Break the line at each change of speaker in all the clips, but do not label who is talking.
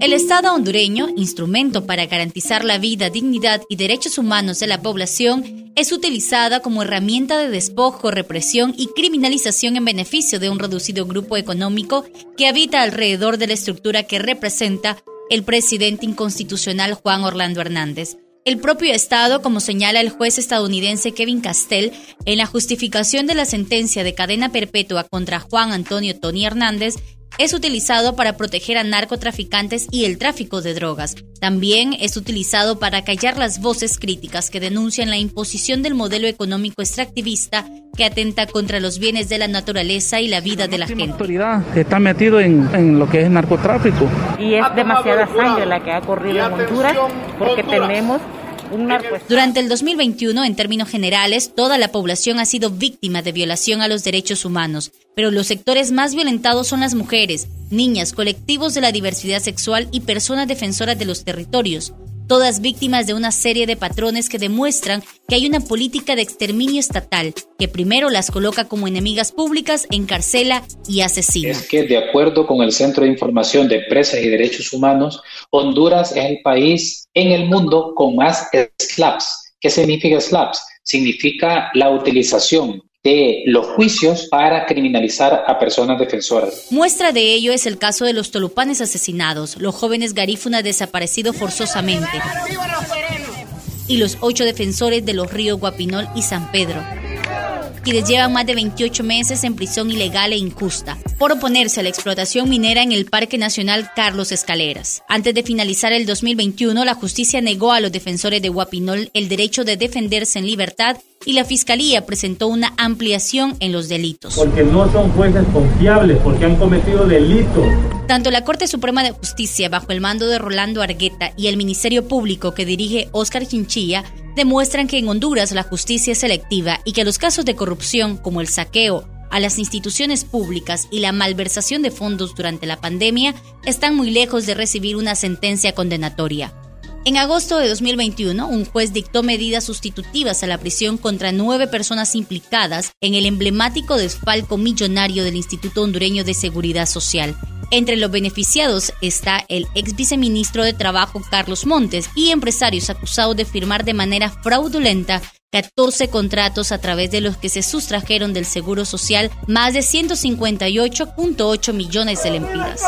El Estado hondureño, instrumento para garantizar la vida, dignidad y derechos humanos de la población, es utilizada como herramienta de despojo, represión y criminalización en beneficio de un reducido grupo económico que habita alrededor de la estructura que representa el presidente inconstitucional Juan Orlando Hernández. El propio Estado, como señala el juez estadounidense Kevin Castell, en la justificación de la sentencia de cadena perpetua contra Juan Antonio Tony Hernández, es utilizado para proteger a narcotraficantes y el tráfico de drogas. También es utilizado para callar las voces críticas que denuncian la imposición del modelo económico extractivista que atenta contra los bienes de la naturaleza y la vida de la gente. La
autoridad está metido en, en, lo que es narcotráfico.
Y es demasiada sangre la que ha corrido en Honduras porque tenemos
durante el 2021, en términos generales, toda la población ha sido víctima de violación a los derechos humanos, pero los sectores más violentados son las mujeres, niñas, colectivos de la diversidad sexual y personas defensoras de los territorios todas víctimas de una serie de patrones que demuestran que hay una política de exterminio estatal que primero las coloca como enemigas públicas, encarcela y asesina.
Es que de acuerdo con el Centro de Información de Empresas y Derechos Humanos, Honduras es el país en el mundo con más SLAPs. ¿Qué significa SLAPs? Significa la utilización de los juicios para criminalizar a personas defensoras.
Muestra de ello es el caso de los tolupanes asesinados, los jóvenes garífunas desaparecidos forzosamente y los ocho defensores de los ríos Guapinol y San Pedro, quienes llevan más de 28 meses en prisión ilegal e injusta por oponerse a la explotación minera en el Parque Nacional Carlos Escaleras. Antes de finalizar el 2021, la justicia negó a los defensores de Guapinol el derecho de defenderse en libertad y la Fiscalía presentó una ampliación en los delitos.
Porque no son jueces confiables, porque han cometido delitos.
Tanto la Corte Suprema de Justicia, bajo el mando de Rolando Argueta, y el Ministerio Público que dirige Óscar Chinchilla, demuestran que en Honduras la justicia es selectiva y que los casos de corrupción, como el saqueo a las instituciones públicas y la malversación de fondos durante la pandemia, están muy lejos de recibir una sentencia condenatoria. En agosto de 2021, un juez dictó medidas sustitutivas a la prisión contra nueve personas implicadas en el emblemático desfalco millonario del Instituto Hondureño de Seguridad Social. Entre los beneficiados está el ex viceministro de Trabajo Carlos Montes y empresarios acusados de firmar de manera fraudulenta 14 contratos a través de los que se sustrajeron del Seguro Social más de 158.8 millones de lempiras.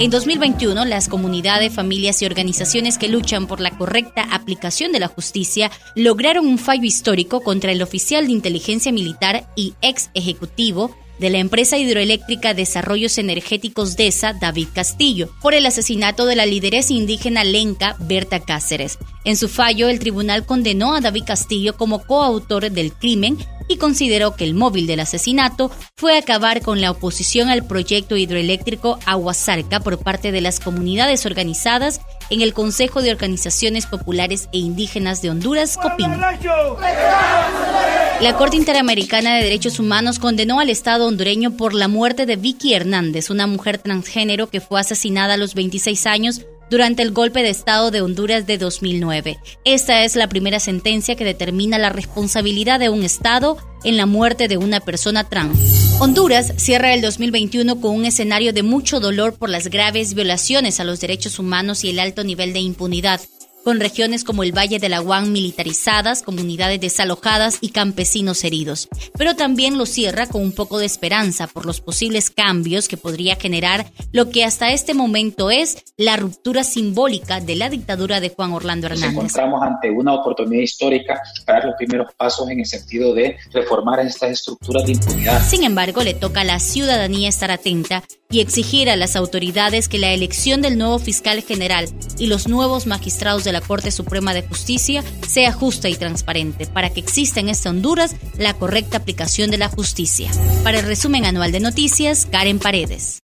En 2021, las comunidades, familias y organizaciones que luchan por la correcta aplicación de la justicia lograron un fallo histórico contra el oficial de inteligencia militar y ex ejecutivo de la empresa hidroeléctrica Desarrollos Energéticos DESA, David Castillo, por el asesinato de la lideresa indígena lenca Berta Cáceres. En su fallo, el tribunal condenó a David Castillo como coautor del crimen y consideró que el móvil del asesinato fue acabar con la oposición al proyecto hidroeléctrico Aguasarca por parte de las comunidades organizadas en el Consejo de Organizaciones Populares e Indígenas de Honduras, COPIN. La Corte Interamericana de Derechos Humanos condenó al Estado hondureño por la muerte de Vicky Hernández, una mujer transgénero que fue asesinada a los 26 años durante el golpe de Estado de Honduras de 2009. Esta es la primera sentencia que determina la responsabilidad de un Estado en la muerte de una persona trans. Honduras cierra el 2021 con un escenario de mucho dolor por las graves violaciones a los derechos humanos y el alto nivel de impunidad con regiones como el Valle de la Guan militarizadas, comunidades desalojadas y campesinos heridos. Pero también lo cierra con un poco de esperanza por los posibles cambios que podría generar lo que hasta este momento es la ruptura simbólica de la dictadura de Juan Orlando Hernández.
Nos encontramos ante una oportunidad histórica para dar los primeros pasos en el sentido de reformar estas estructuras de impunidad.
Sin embargo, le toca a la ciudadanía estar atenta y exigir a las autoridades que la elección del nuevo fiscal general y los nuevos magistrados de la Corte Suprema de Justicia sea justa y transparente para que exista en este Honduras la correcta aplicación de la justicia. Para el resumen anual de noticias, Karen Paredes.